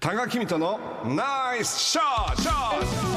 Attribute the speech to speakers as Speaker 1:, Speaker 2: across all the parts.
Speaker 1: 多賀君とのナイスショット。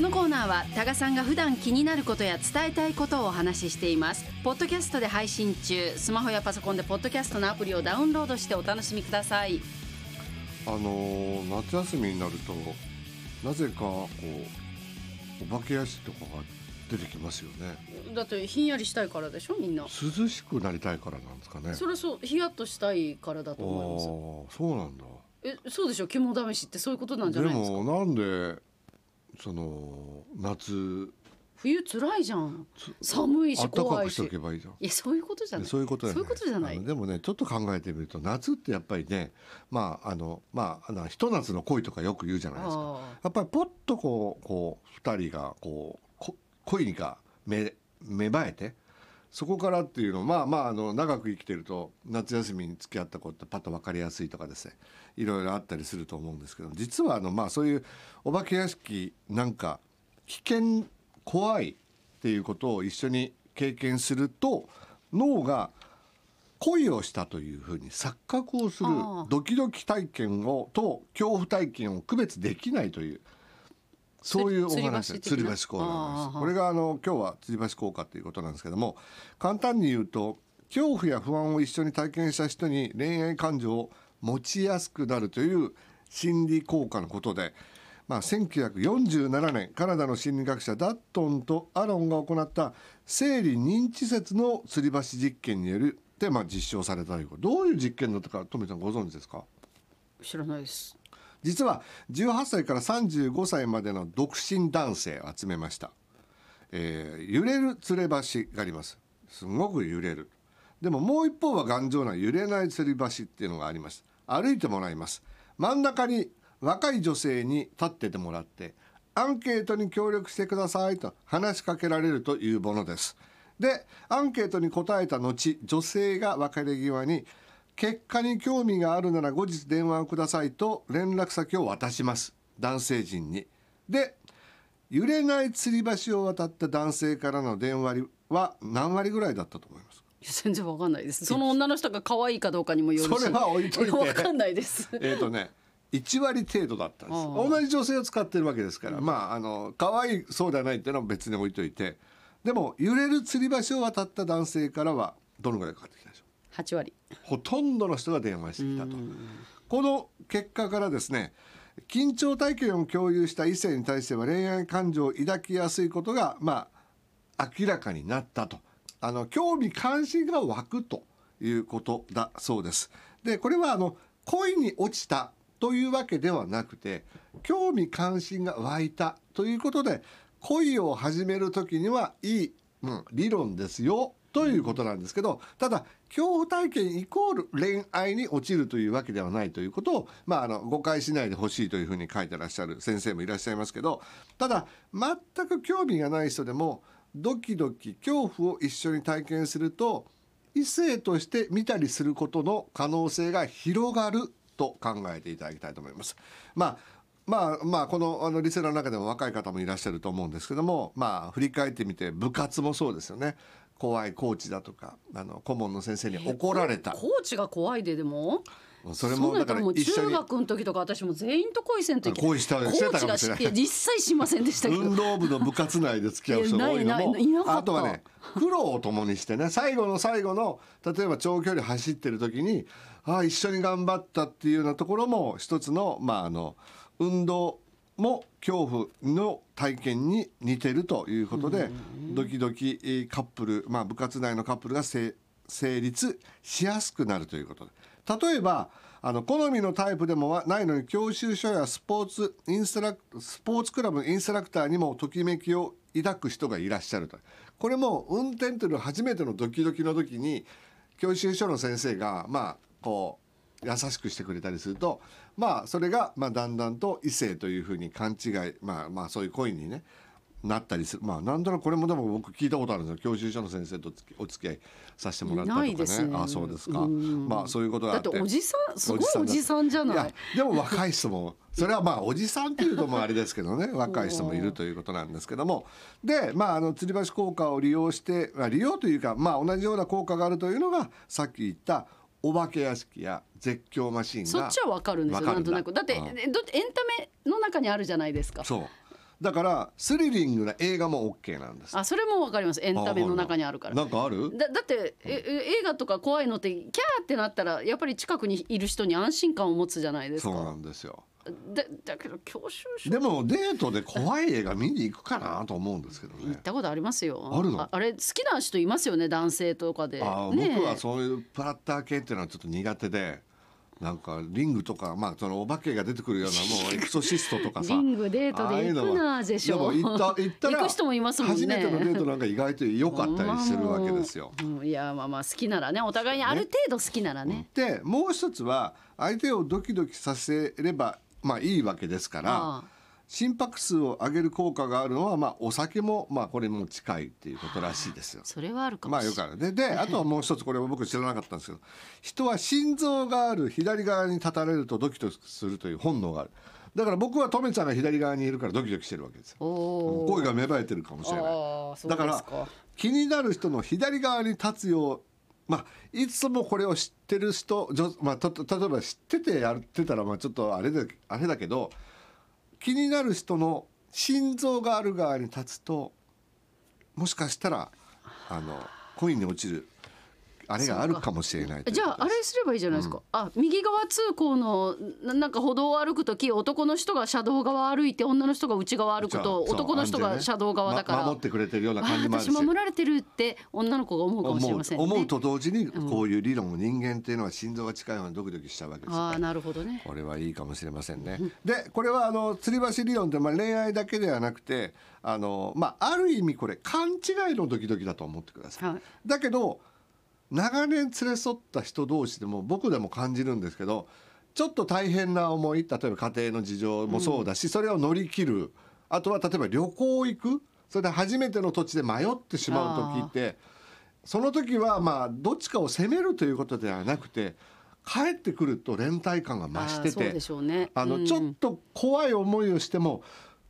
Speaker 2: このコーナーは多賀さんが普段気になることや伝えたいことをお話ししています。ポッドキャストで配信中。スマホやパソコンでポッドキャストのアプリをダウンロードしてお楽しみください。
Speaker 3: あのー夏休みになるとなぜかこうお化け屋敷とかが出てきますよね。
Speaker 2: だってひんやりしたいからでしょみんな。
Speaker 3: 涼しくなりたいからなんですかね。
Speaker 2: それそうヒヤッとしたいからだと
Speaker 3: ああ
Speaker 2: 思います。
Speaker 3: そうなんだ。
Speaker 2: えそうでしょ肝試しってそういうことなんじゃ
Speaker 3: で
Speaker 2: ないですか？
Speaker 3: もなんでその夏。
Speaker 2: 冬つらいじゃん。寒いし怖いし。
Speaker 3: い
Speaker 2: やそういうことじゃない。
Speaker 3: そういうこと
Speaker 2: じゃない。
Speaker 3: でもねちょっと考えてみると夏ってやっぱりねまああのまあひと夏の恋とかよく言うじゃないですか。
Speaker 2: あ
Speaker 3: やっぱりポッとこうこう二人がこうこ恋が芽芽生えてそこからっていうのまあまああの長く生きてると夏休みに付き合った子ってパッと分かりやすいとかですね。いろいろあったりすると思うんですけど実はあのまあそういうお化け屋敷なんか危険怖いっていうことを一緒に経験すると脳が恋をしたというふうに錯覚をするドキドキ体験をと恐怖体験を区別できないというそういうお話吊り橋効果これがあの今日は吊り橋効果ということなんですけども簡単に言うと恐怖や不安を一緒に体験した人に恋愛感情を持ちやすくなるという心理効果のことで、まあ、1947年カナダの心理学者ダットンとアロンが行った生理認知説の吊り橋実験によるで、まあ、実証されたということ。どういう実験だったか富さんご存知ですか？
Speaker 2: 知らないです
Speaker 3: 実は18歳から35歳までの独身男性を集めました、えー揺れる吊れ橋があります。すごく揺れる。でももう一方は頑丈な揺れない吊り橋っていうのがあります。歩いてもらいます。真ん中に若い女性に立っててもらってアンケートに協力してくださいと話しかけられるというものです。でアンケートに答えた後女性が別れ際に結果に興味があるなら後日電話をくださいと連絡先を渡します。男性陣に。で揺れない吊り橋を渡った男性からの電話は何割ぐらいだったと思います
Speaker 2: いや全然わかんないです。その女の人が可愛いかどうかにもよるし。
Speaker 3: それは置いといて。
Speaker 2: わかんないです。
Speaker 3: えっとね1割程度だったんです。同じ女性を使ってるわけですから、まああの可愛いそうではないっていうのは別に置いといて。でも揺れる吊り橋を渡った男性からはどのぐらいかかってきた？
Speaker 2: 8割
Speaker 3: ほとんどの人が電話してきたと。この結果からですね緊張体験を共有した異性に対しては恋愛感情を抱きやすいことがまあ明らかになったとあの興味関心が湧くということだそうです。でこれはあの恋に落ちたというわけではなくて興味関心が湧いたということで恋を始める時にはいい、うん、理論ですよということなんですけどただ恐怖体験イコール恋愛に落ちるというわけではないということを、まあ、あの誤解しないでほしいというふうに書いてらっしゃる先生もいらっしゃいますけどただ全く興味がない人でもドキドキ恐怖を一緒に体験すると異性として見たりすることの可能性が広がると考えていただきたいと思います。まあまあまあこのあのリセの中でも若い方もいらっしゃると思うんですけどもまあ振り返ってみて部活もそうですよね怖いコーチだとかあの顧問の先生に怒られた。
Speaker 2: コーチが怖いででも？
Speaker 3: それもだから
Speaker 2: も中学の時とか私も全員と恋せんと
Speaker 3: 恋した
Speaker 2: コ
Speaker 3: してたかもしれない
Speaker 2: 実際しませんでしたけど。
Speaker 3: 運動部の部活内で付き合う人が多いのも。あとはね苦労を共にしてね最後の最後の例えば長距離走ってる時にああ一緒に頑張ったっていうようなところも一つのまああの運動も恐怖の体験に似てるということでドキドキえーカップル、まあ、部活内のカップルが成成立しやすくなるということで。例えばあの好みのタイプでもはないのに教習所やスポーツインストラクスポーツクラブのインストラクターにもときめきを抱く人がいらっしゃると。これも運転というのは初めてのドキドキの時に教習所の先生がまあこう優しくしてくれたりするとまあそれがまあだんだんと異性というふうに勘違いまあまあそういう恋にねなったりする。まあなんとなくこれもでも僕聞いたことあるんですよ。教習所の先生とお付き合いさせてもらったとかね。
Speaker 2: ないですね。
Speaker 3: あそうですか。
Speaker 2: うん。
Speaker 3: まあそういうことがあって。
Speaker 2: だっておじさんすごいおじさんじゃない？
Speaker 3: やでも若い人もそれはまあおじさんっていうともあれですけどね。若い人もいるということなんですけども。でまああの吊り橋効果を利用してまあ利用というかまあ同じような効果があるというのがさっき言ったお化け屋敷や絶叫マシンが
Speaker 2: そっちはわかるんですよなんとなく。だって
Speaker 3: うん。
Speaker 2: エンタメの中にあるじゃないですか。
Speaker 3: そう。だからスリリングな映画も OK なんです。
Speaker 2: あそれもわかります。エンタメの中にあるから。
Speaker 3: なんかある？
Speaker 2: だだってええ映画とか怖いのってキャーってなったらやっぱり近くにいる人に安心感を持つじゃないです
Speaker 3: そうな
Speaker 2: か
Speaker 3: んですよ
Speaker 2: だだけど教習所。
Speaker 3: でもデートで怖い映画見に行くかなと思うんですけどね。
Speaker 2: 行ったことありますよ。
Speaker 3: あるの？
Speaker 2: あれ好きな人いますよね男性とかで。
Speaker 3: あー
Speaker 2: ねえ。
Speaker 3: 僕はそういうプラッター系っていうのはちょっと苦手でなんかリングとかまあそのお化けが出てくるようなもう エクソシストとかさ。
Speaker 2: リングデートで行くなでしょ
Speaker 3: う。行った行ったら
Speaker 2: 行く人もいますもんね。
Speaker 3: 初めてのデートなんか意外と良かったりするわけですよ。
Speaker 2: まあもううんいやまあまあ好きならねお互いにある程度好きならね。
Speaker 3: でもう一つは相手をドキドキさせればまあいいわけですから心拍数を上げる効果があるのはまあお酒もまあこれも近いっていうことらしいですよ。
Speaker 2: それはあるか
Speaker 3: ま
Speaker 2: もしれない、
Speaker 3: あよくある。でであとはもう一つこれは僕知らなかったんですけど人は心臓がある左側に立たれるとドキドキするという本能がある。だから僕はトメちゃんが左側にいるからドキドキしてるわけですよ。声が芽生えてるかもしれない。だから気になる人の左側に立つようまあいつもこれを知ってる人まあ、た例えば知っててやってたらまあちょっとあれであれだけど気になる人の心臓がある側に立つともしかしたらあの恋に落ちる。あれがあるか。もしれない
Speaker 2: じゃああれすればいいじゃないですか、あ右側通行のななんか歩道を歩く時男の人が車道側歩いて女の人が内側歩くと男の人が車道側だから、
Speaker 3: ま守ってくれてるような
Speaker 2: あ
Speaker 3: 感じもあるし。
Speaker 2: 私守られてるって女の子が思うかもしれませんね。
Speaker 3: 思う思うと同時にこういう理論を人間っていうのは心臓が近いようにドキドキしちゃうわけです
Speaker 2: あなるほどね。
Speaker 3: これはいいかもしれませんね。でこれはあの吊り橋理論ってまあ恋愛だけではなくてあの、まあ、ある意味これ勘違いのドキドキだと思ってください。
Speaker 2: はい。
Speaker 3: だけど長年連れ添った人同士でも僕でも感じるんですけどちょっと大変な思い例えば家庭の事情もそうだし、それを乗り切る。あとは例えば旅行行く。それで初めての土地で迷ってしまう時ってその時はまあどっちかを責めるということではなくて帰ってくると連帯感が増してて
Speaker 2: ね。
Speaker 3: あのちょっと怖い思いをしても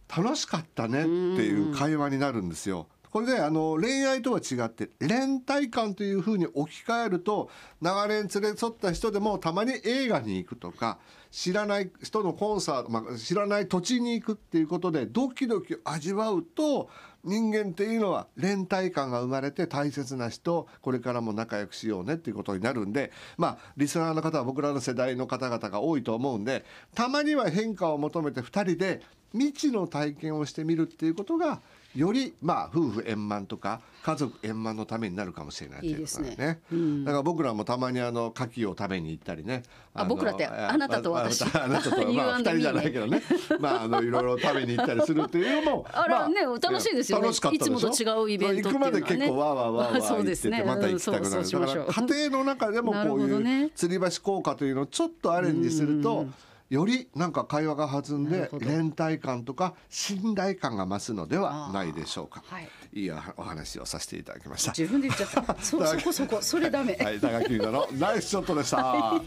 Speaker 3: 楽しかったねっていう会話になるんですよ。これであの恋愛とは違って連帯感というふうに置き換えると長年連れ添った人でもたまに映画に行くとか知らない人のコンサート、まあ、知らない土地に行くっていうことでドキドキ味わうと人間っていうのは連帯感が生まれて大切な人これからも仲良くしようねっていうことになるんでまあリスナーの方は僕らの世代の方々が多いと思うんでたまには変化を求めて2人で未知の体験をしてみるっていうことがよりまあ夫婦円満とか家族円満のためになるかもしれないということなん
Speaker 2: いいですね。
Speaker 3: だから僕らもたまにあの牡蠣を食べに行ったりね。の
Speaker 2: あ僕らってあなたと私。
Speaker 3: あ あなたとはまあ
Speaker 2: You and
Speaker 3: 二人じゃないけどね。まああのいろいろ食べに行ったりするっていうのも
Speaker 2: あれはね
Speaker 3: ま
Speaker 2: 楽しいですよね。
Speaker 3: 楽しかった
Speaker 2: いつもと違うイベントっていうのはね。
Speaker 3: 行くまで結構わーわーわーわー
Speaker 2: そう
Speaker 3: 言って
Speaker 2: ですね。
Speaker 3: てまた行きたくなる家庭の中でもこういう吊り橋効果というのをちょっとアレンジするとよりなんか会話が弾んで連帯感とか信頼感が増すのではないでしょうか。
Speaker 2: はい。
Speaker 3: いいお話をさせていただきました。
Speaker 2: 自分で言っちゃった。そそこそこ。それダメ。
Speaker 3: はい高木のナイスショットでした